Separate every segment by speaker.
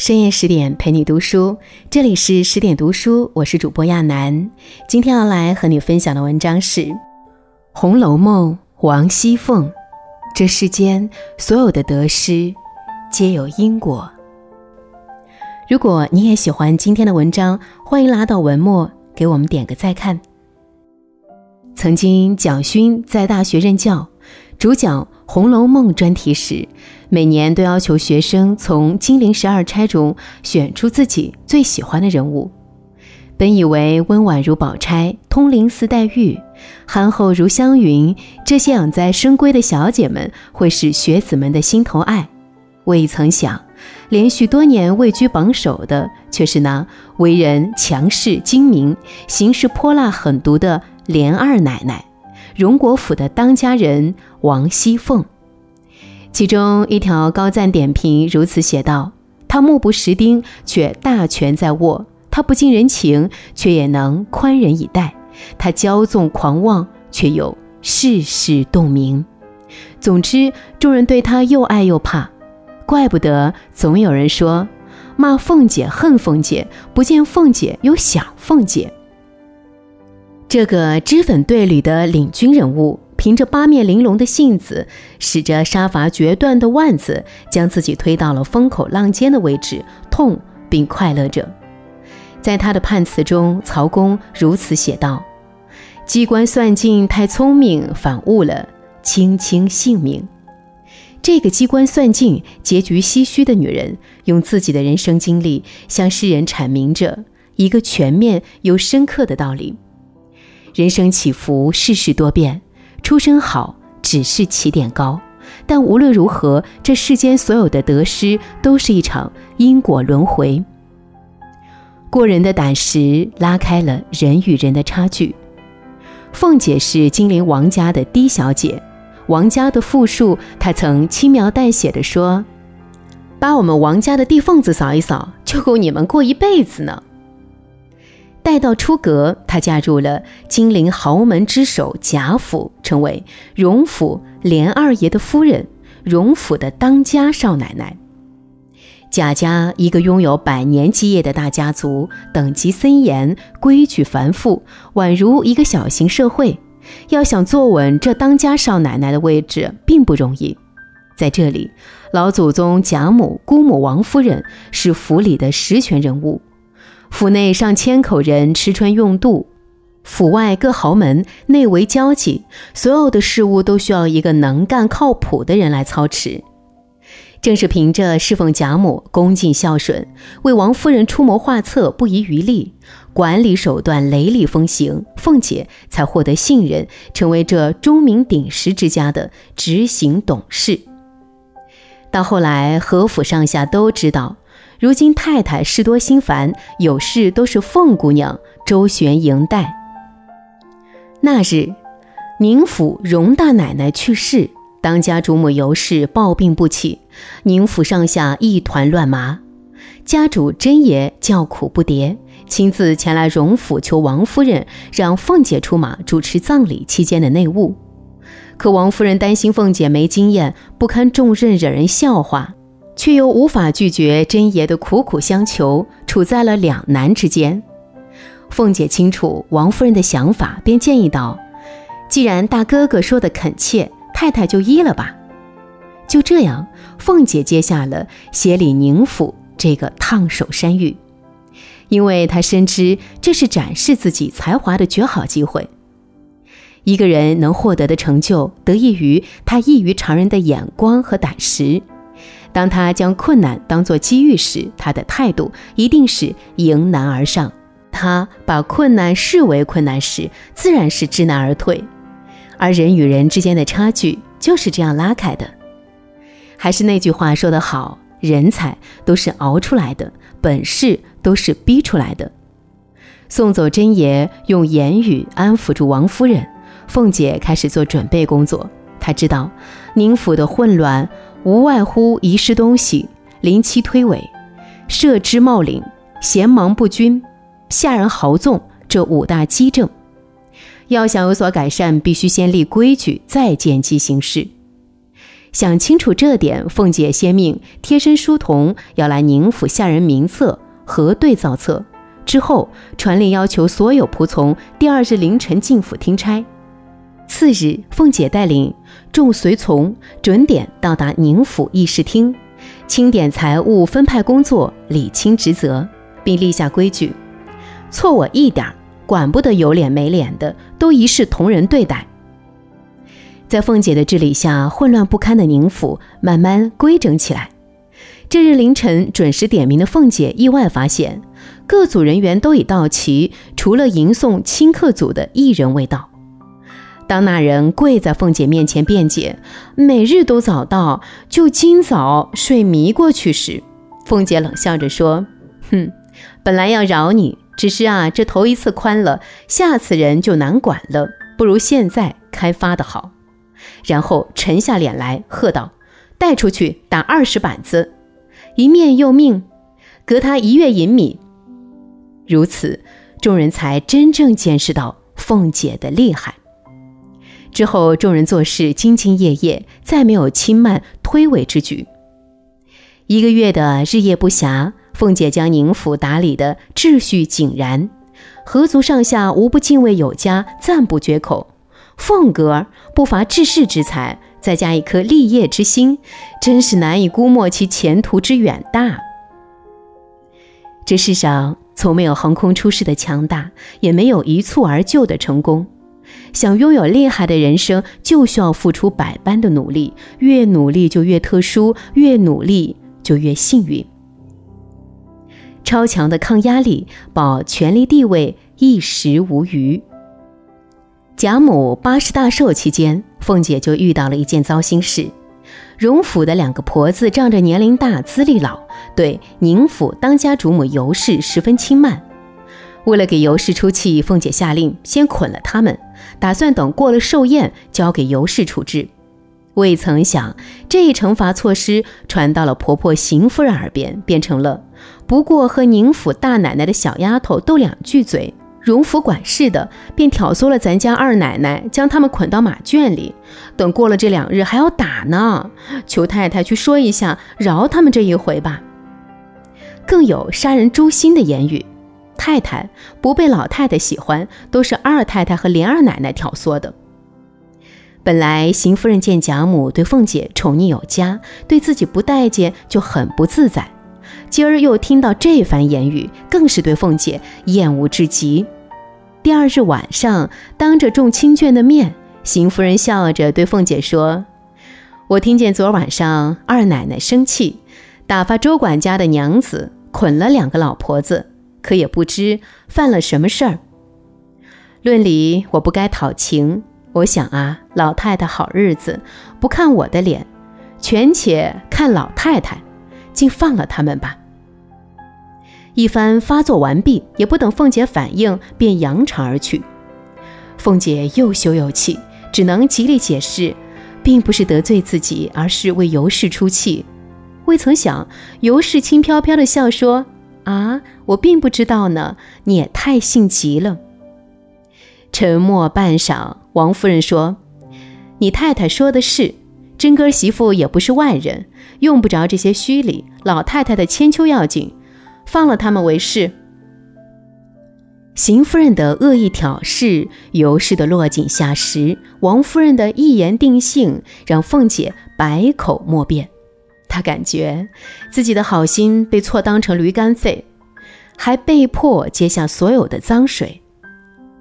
Speaker 1: 深夜十点陪你读书，这里是十点读书，我是主播亚楠。今天要来和你分享的文章是《红楼梦》王熙凤。这世间所有的得失，皆有因果。如果你也喜欢今天的文章，欢迎拉到文末给我们点个再看。曾经蒋勋在大学任教，主讲《红楼梦》专题时。每年都要求学生从金陵十二钗中选出自己最喜欢的人物。本以为温婉如宝钗、通灵似黛玉、憨厚如湘云这些养在深闺的小姐们会是学子们的心头爱，未曾想，连续多年位居榜首的却是那为人强势精明、行事泼辣狠毒的连二奶奶，荣国府的当家人王熙凤。其中一条高赞点评如此写道：“他目不识丁，却大权在握；他不近人情，却也能宽仁以待；他骄纵狂妄，却又世事洞明。总之，众人对他又爱又怕。怪不得总有人说，骂凤姐恨凤姐，不见凤姐又想凤姐。这个脂粉队里的领军人物。”凭着八面玲珑的性子，使着杀伐决断的腕子，将自己推到了风口浪尖的位置，痛并快乐着。在他的判词中，曹公如此写道：“机关算尽太聪明，反误了卿卿性命。”这个机关算尽、结局唏嘘的女人，用自己的人生经历，向世人阐明着一个全面又深刻的道理：人生起伏，世事多变。出身好只是起点高，但无论如何，这世间所有的得失都是一场因果轮回。过人的胆识拉开了人与人的差距。凤姐是金陵王家的嫡小姐，王家的富庶，她曾轻描淡写的说：“把我们王家的地缝子扫一扫，就够你们过一辈子呢。”待到出阁，她嫁入了金陵豪门之首贾府，成为荣府连二爷的夫人，荣府的当家少奶奶。贾家一个拥有百年基业的大家族，等级森严，规矩繁复，宛如一个小型社会。要想坐稳这当家少奶奶的位置，并不容易。在这里，老祖宗贾母、姑母王夫人是府里的实权人物。府内上千口人吃穿用度，府外各豪门内为交际，所有的事物都需要一个能干靠谱的人来操持。正是凭着侍奉贾母恭敬孝顺，为王夫人出谋划策不遗余力，管理手段雷厉风行，凤姐才获得信任，成为这钟鸣鼎食之家的执行董事。到后来，何府上下都知道。如今太太事多心烦，有事都是凤姑娘周旋迎待。那日，宁府荣大奶奶去世，当家主母尤氏抱病不起，宁府上下一团乱麻。家主真爷叫苦不迭，亲自前来荣府求王夫人让凤姐出马主持葬礼期间的内务。可王夫人担心凤姐没经验，不堪重任，惹人笑话。却又无法拒绝真爷的苦苦相求，处在了两难之间。凤姐清楚王夫人的想法，便建议道：“既然大哥哥说的恳切，太太就依了吧。”就这样，凤姐接下了协理宁府这个烫手山芋，因为她深知这是展示自己才华的绝好机会。一个人能获得的成就，得益于他异于常人的眼光和胆识。当他将困难当作机遇时，他的态度一定是迎难而上；他把困难视为困难时，自然是知难而退。而人与人之间的差距就是这样拉开的。还是那句话说得好：人才都是熬出来的，本事都是逼出来的。送走真爷，用言语安抚住王夫人，凤姐开始做准备工作。她知道宁府的混乱。无外乎遗失东西、临期推诿、设置冒领、闲忙不均、下人豪纵这五大基症。要想有所改善，必须先立规矩，再见机行事。想清楚这点，凤姐先命贴身书童要来宁府下人名册核对造册，之后传令要求所有仆从第二日凌晨进府听差。次日，凤姐带领众随从准点到达宁府议事厅，清点财物，分派工作，理清职责，并立下规矩：错我一点，管不得有脸没脸的，都一视同仁对待。在凤姐的治理下，混乱不堪的宁府慢慢规整起来。这日凌晨准时点名的凤姐意外发现，各组人员都已到齐，除了迎送清客组的一人未到。当那人跪在凤姐面前辩解，每日都早到，就今早睡迷过去时，凤姐冷笑着说：“哼，本来要饶你，只是啊，这头一次宽了，下次人就难管了，不如现在开发的好。”然后沉下脸来，喝道：“带出去打二十板子！”一面又命：“隔他一月银米。”如此，众人才真正见识到凤姐的厉害。之后，众人做事兢兢业业，再没有轻慢推诿之举。一个月的日夜不暇，凤姐将宁府打理的秩序井然，何族上下无不敬畏有加，赞不绝口。凤阁不乏治世之才，再加一颗立业之心，真是难以估摸其前途之远大。这世上从没有横空出世的强大，也没有一蹴而就的成功。想拥有厉害的人生，就需要付出百般的努力，越努力就越特殊，越努力就越幸运。超强的抗压力，保权力地位一时无虞。贾母八十大寿期间，凤姐就遇到了一件糟心事。荣府的两个婆子仗着年龄大、资历老，对宁府当家主母尤氏十分轻慢。为了给尤氏出气，凤姐下令先捆了他们，打算等过了寿宴交给尤氏处置。未曾想，这一惩罚措施传到了婆婆邢夫人耳边，变成了不过和宁府大奶奶的小丫头斗两句嘴。荣府管事的便挑唆了咱家二奶奶，将他们捆到马圈里，等过了这两日还要打呢。求太太去说一下，饶他们这一回吧。更有杀人诛心的言语。太太不被老太太喜欢，都是二太太和连二奶奶挑唆的。本来邢夫人见贾母对凤姐宠溺有加，对自己不待见，就很不自在。今儿又听到这番言语，更是对凤姐厌恶至极。第二日晚上，当着众亲眷的面，邢夫人笑着对凤姐说：“我听见昨晚上二奶奶生气，打发周管家的娘子捆了两个老婆子，可也不知犯了什么事儿。论理我不该讨情，我想啊，老太太好日子不看我的脸，全且看老太太，竟放了他们吧。”一番发作完毕，也不等凤姐反应，便扬长而去。凤姐又羞又气，只能极力解释，并不是得罪自己，而是为尤氏出气。未曾想，尤氏轻飘飘的笑说：“啊，我并不知道呢，你也太性急了。”沉默半晌，王夫人说：“你太太说的是，真哥媳妇也不是外人，用不着这些虚礼。老太太的千秋要紧。”放了他们为是。邢夫人的恶意挑事，尤氏的落井下石，王夫人的一言定性，让凤姐百口莫辩。她感觉自己的好心被错当成驴肝肺，还被迫接下所有的脏水，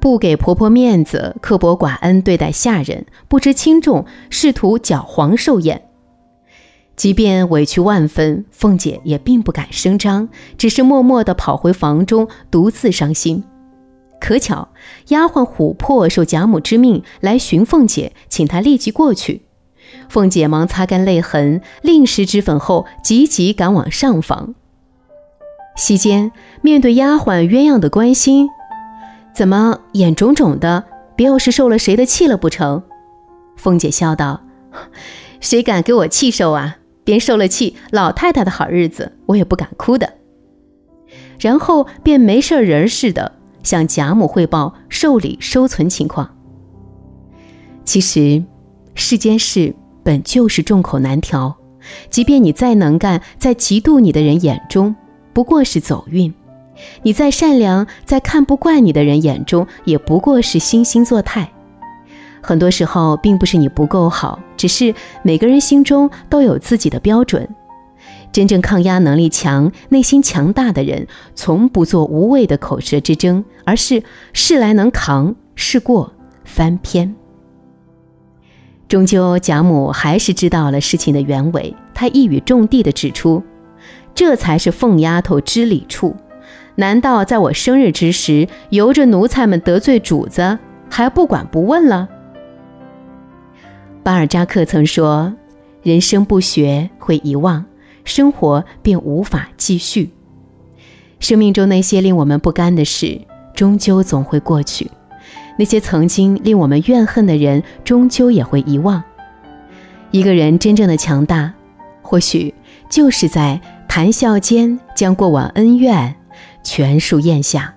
Speaker 1: 不给婆婆面子，刻薄寡恩对待下人，不知轻重，试图搅黄寿宴。即便委屈万分，凤姐也并不敢声张，只是默默地跑回房中，独自伤心。可巧，丫鬟琥珀受贾母之命来寻凤姐，请她立即过去。凤姐忙擦干泪痕，另施脂粉后，急急赶往上房。席间，面对丫鬟鸳鸯的关心，怎么眼肿肿的？别又是受了谁的气了不成？凤姐笑道：“谁敢给我气受啊？”便受了气，老太太的好日子，我也不敢哭的。然后便没事人似的向贾母汇报寿礼收存情况。其实世间事本就是众口难调，即便你再能干，在嫉妒你的人眼中不过是走运；你再善良，在看不惯你的人眼中也不过是惺惺作态。很多时候，并不是你不够好，只是每个人心中都有自己的标准。真正抗压能力强、内心强大的人，从不做无谓的口舌之争，而是事来能扛，事过翻篇。终究，贾母还是知道了事情的原委，她一语中的地指出：“这才是凤丫头知礼处。难道在我生日之时，由着奴才们得罪主子，还不管不问了？”巴尔扎克曾说：“人生不学会遗忘。”生活便无法继续。生命中那些令我们不甘的事，终究总会过去；那些曾经令我们怨恨的人，终究也会遗忘。一个人真正的强大，或许就是在谈笑间将过往恩怨全数咽下，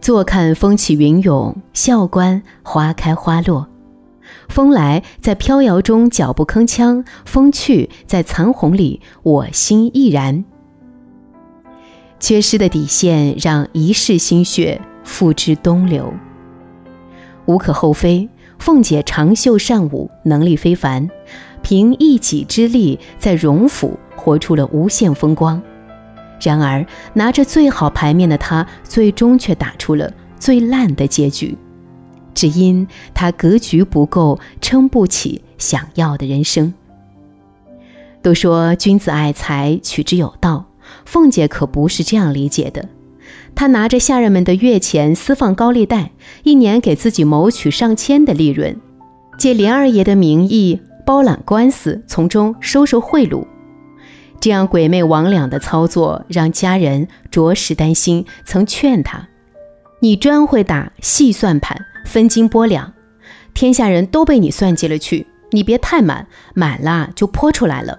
Speaker 1: 坐看风起云涌，笑观花开花落。风来，在飘摇中脚步铿锵；风去，在残红里我心亦然。缺失的底线，让一世心血付之东流。无可厚非，凤姐长袖善舞，能力非凡，凭一己之力在荣府活出了无限风光。然而，拿着最好牌面的她，最终却打出了最烂的结局。只因她格局不够，撑不起想要的人生。都说君子爱财，取之有道。凤姐可不是这样理解的。他拿着下人们的月钱，私放高利贷，一年给自己谋取上千的利润，借连二爷的名义包揽官司，从中收受贿赂。这样鬼魅魍魉的操作，让家人着实担心，曾劝他：“你专会打细算盘。”分斤拨两，天下人都被你算计了去。你别太满，满了就泼出来了。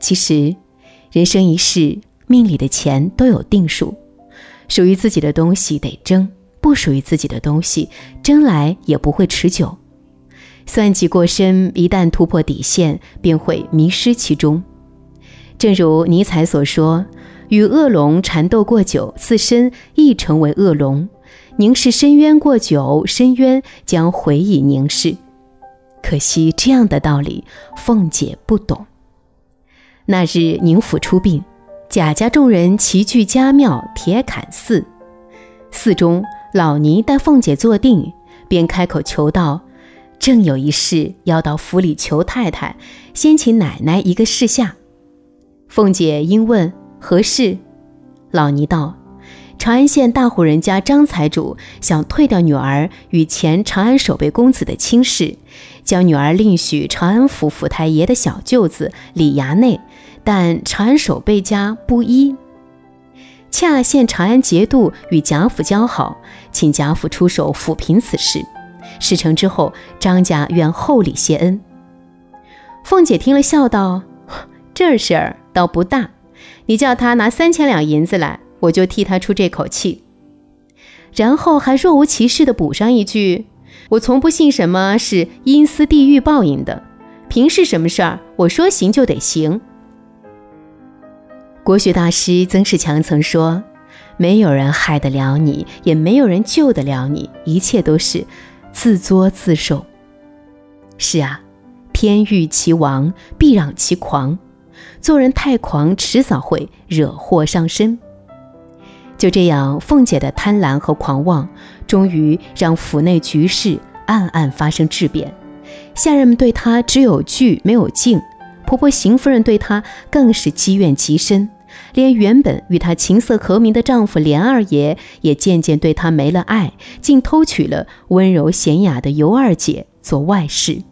Speaker 1: 其实，人生一世，命里的钱都有定数，属于自己的东西得争，不属于自己的东西争来也不会持久。算计过深，一旦突破底线，便会迷失其中。正如尼采所说：“与恶龙缠斗过久，自身亦成为恶龙。”凝视深渊过久，深渊将回以凝视。可惜这样的道理，凤姐不懂。那日宁府出殡，贾家众人齐聚家庙铁槛寺。寺中老尼带凤姐坐定，便开口求道：“正有一事要到府里求太太，先请奶奶一个示下。”凤姐因问何事，老尼道。长安县大户人家张财主想退掉女儿与前长安守备公子的亲事，将女儿另许长安府府太爷的小舅子李衙内，但长安守备家不依。恰现长安节度与贾府交好，请贾府出手抚平此事。事成之后，张家愿厚礼谢恩。凤姐听了，笑道：“这事儿倒不大，你叫他拿三千两银子来。”我就替他出这口气，然后还若无其事地补上一句：“我从不信什么是阴司地狱报应的，平时什么事儿，我说行就得行。”国学大师曾仕强曾说：“没有人害得了你，也没有人救得了你，一切都是自作自受。”是啊，天欲其亡，必让其狂。做人太狂，迟早会惹祸上身。就这样，凤姐的贪婪和狂妄，终于让府内局势暗暗发生质变。下人们对她只有惧没有敬，婆婆邢夫人对她更是积怨极深，连原本与她琴瑟和鸣的丈夫连二爷，也渐渐对她没了爱，竟偷娶了温柔娴雅的尤二姐做外室。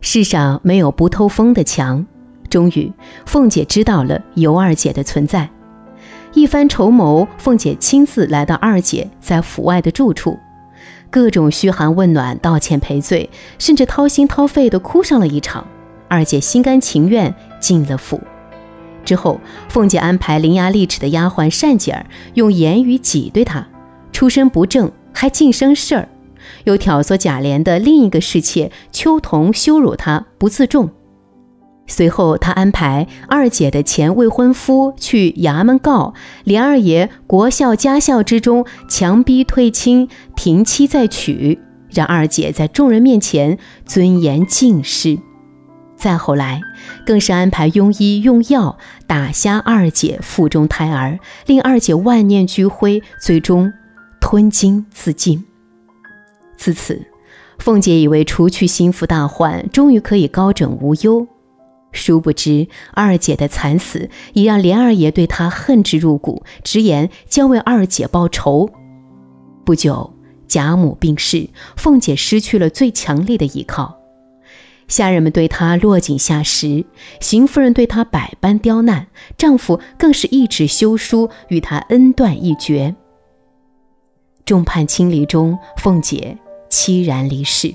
Speaker 1: 世上没有不透风的墙，终于，凤姐知道了尤二姐的存在。一番筹谋，凤姐亲自来到二姐在府外的住处，各种嘘寒问暖、道歉赔罪，甚至掏心掏肺地哭上了一场。二姐心甘情愿进了府。之后，凤姐安排伶牙俐齿的丫鬟善姐儿用言语挤兑她，出身不正还净生事儿，又挑唆贾琏的另一个侍妾秋桐羞辱她不自重。随后，他安排二姐的前未婚夫去衙门告琏二爷国孝家孝之中强逼退亲停妻再娶，让二姐在众人面前尊严尽失。再后来，更是安排庸医用药打瞎二姐腹中胎儿，令二姐万念俱灰，最终吞金自尽。自此，凤姐以为除去心腹大患，终于可以高枕无忧。殊不知，二姐的惨死已让琏二爷对她恨之入骨，直言将为二姐报仇。不久，贾母病逝，凤姐失去了最强力的依靠，下人们对她落井下石，邢夫人对她百般刁难，丈夫更是一纸休书与她恩断义绝。众叛亲离中，凤姐凄然离世。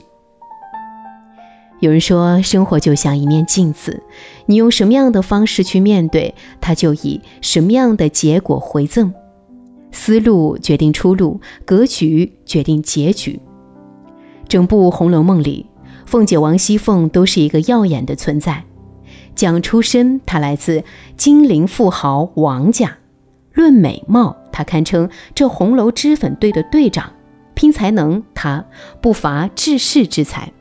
Speaker 1: 有人说，生活就像一面镜子，你用什么样的方式去面对，它就以什么样的结果回赠。思路决定出路，格局决定结局。整部《红楼梦》里，凤姐王熙凤都是一个耀眼的存在。讲出身，她来自金陵富豪王家；论美貌，她堪称这红楼脂粉队的队长；拼才能，她不乏治世之才。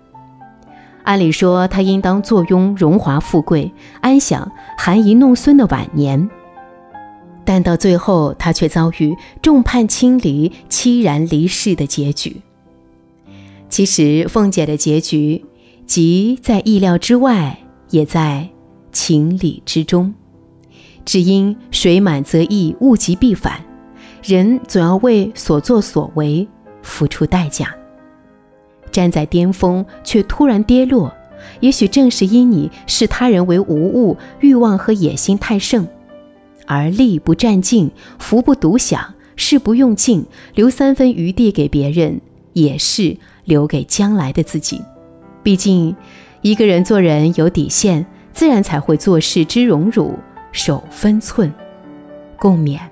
Speaker 1: 按理说，他应当坐拥荣华富贵，安享含饴弄孙的晚年。但到最后，他却遭遇众叛亲离、凄然离世的结局。其实，凤姐的结局，即在意料之外，也在情理之中。只因水满则溢，物极必反，人总要为所作所为付出代价。站在巅峰却突然跌落，也许正是因你视他人为无物，欲望和野心太盛，而力不占尽，福不独享，事不用尽，留三分余地给别人，也是留给将来的自己。毕竟，一个人做人有底线，自然才会做事知荣辱，守分寸。共勉。